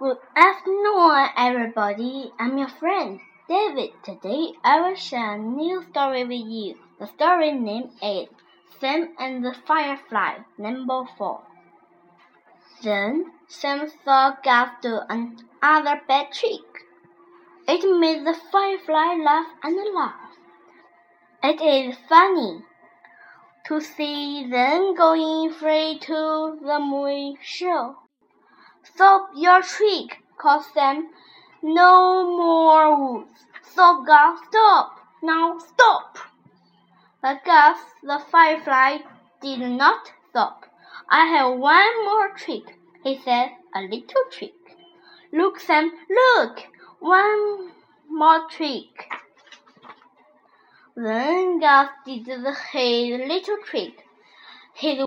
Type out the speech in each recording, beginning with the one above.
Good afternoon, everybody. I'm your friend, David. Today I will share a new story with you. The story name is Sam and the Firefly, number 4. Then Sam saw Gus do another bad trick. It made the firefly laugh and laugh. It is funny to see them going free to the movie show. Stop your trick, called Sam. No more woods. Stop, Gus, stop. Now stop. But Gus, the firefly, did not stop. I have one more trick, he said, a little trick. Look, Sam, look, one more trick. Then Gus did his little trick. He,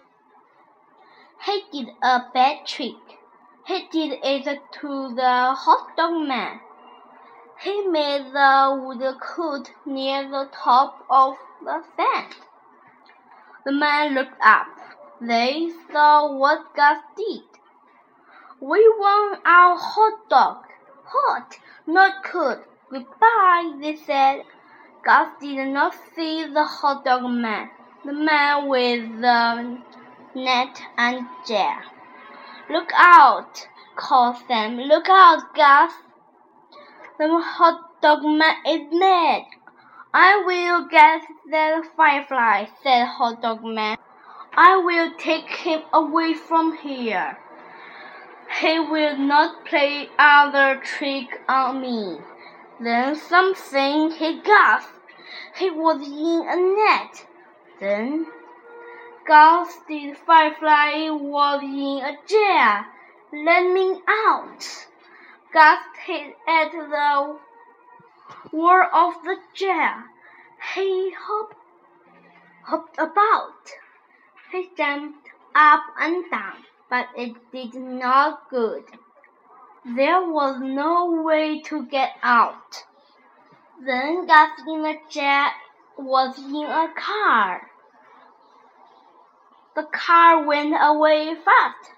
he did a bad trick. He did it to the hot dog man. He made the wood cut near the top of the stand. The man looked up. They saw what Gus did. We want our hot dog. Hot, not cold. Goodbye, they said. Gus did not see the hot dog man, the man with the net and jar. Look out, called Sam. Look out, Gus. The hot dog man is mad. I will get that firefly, said hot dog man. I will take him away from here. He will not play other trick on me. Then something he gasped. He was in a net. Then The firefly was in a. Let me out. Gus hit at the wall of the jar. He hopped, hopped about. He jumped up and down, but it did not good. There was no way to get out. Then Gus in the jar was in a car. The car went away fast.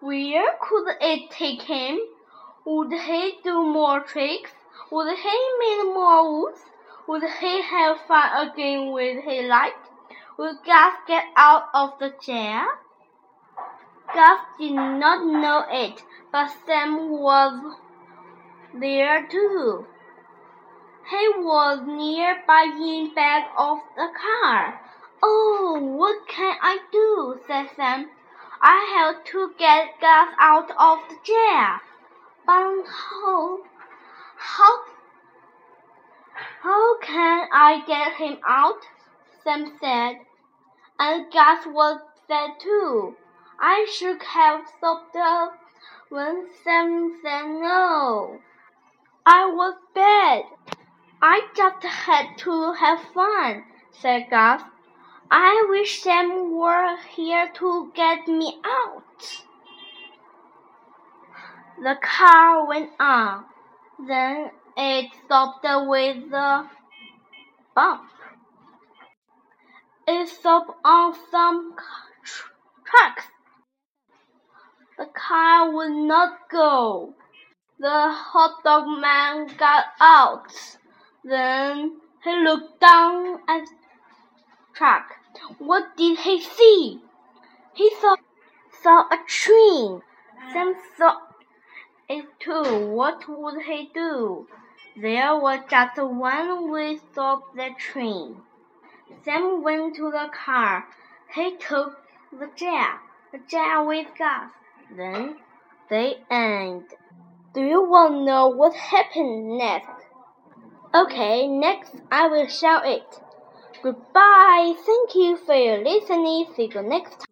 Where could it take him? Would he do more tricks? Would he make more woods? Would he have fun again with his light? Would Gus get out of the chair? Gus did not know it, but Sam was there too. He was nearby in back of the car. Oh, what can I do? said Sam. I have to get Gus out of the chair. But how, how, how can I get him out? Sam said. And Gus was sad too. I should have stopped up when Sam said no. I was bad. I just had to have fun, said Gus. I wish Sam were here to get me out. The car went on. Then it stopped with a bump. It stopped on some tr tracks. The car would not go. The hot dog man got out. Then he looked down at the track. What did he see? He saw, saw a train. Sam saw it too. What would he do? There was just one way to stop the train. Sam went to the car. He took the jar, the jar with Gus. Then they end. Do you want to know what happened next? Okay, next I will show it. Goodbye. Thank you for your listening. See you next time.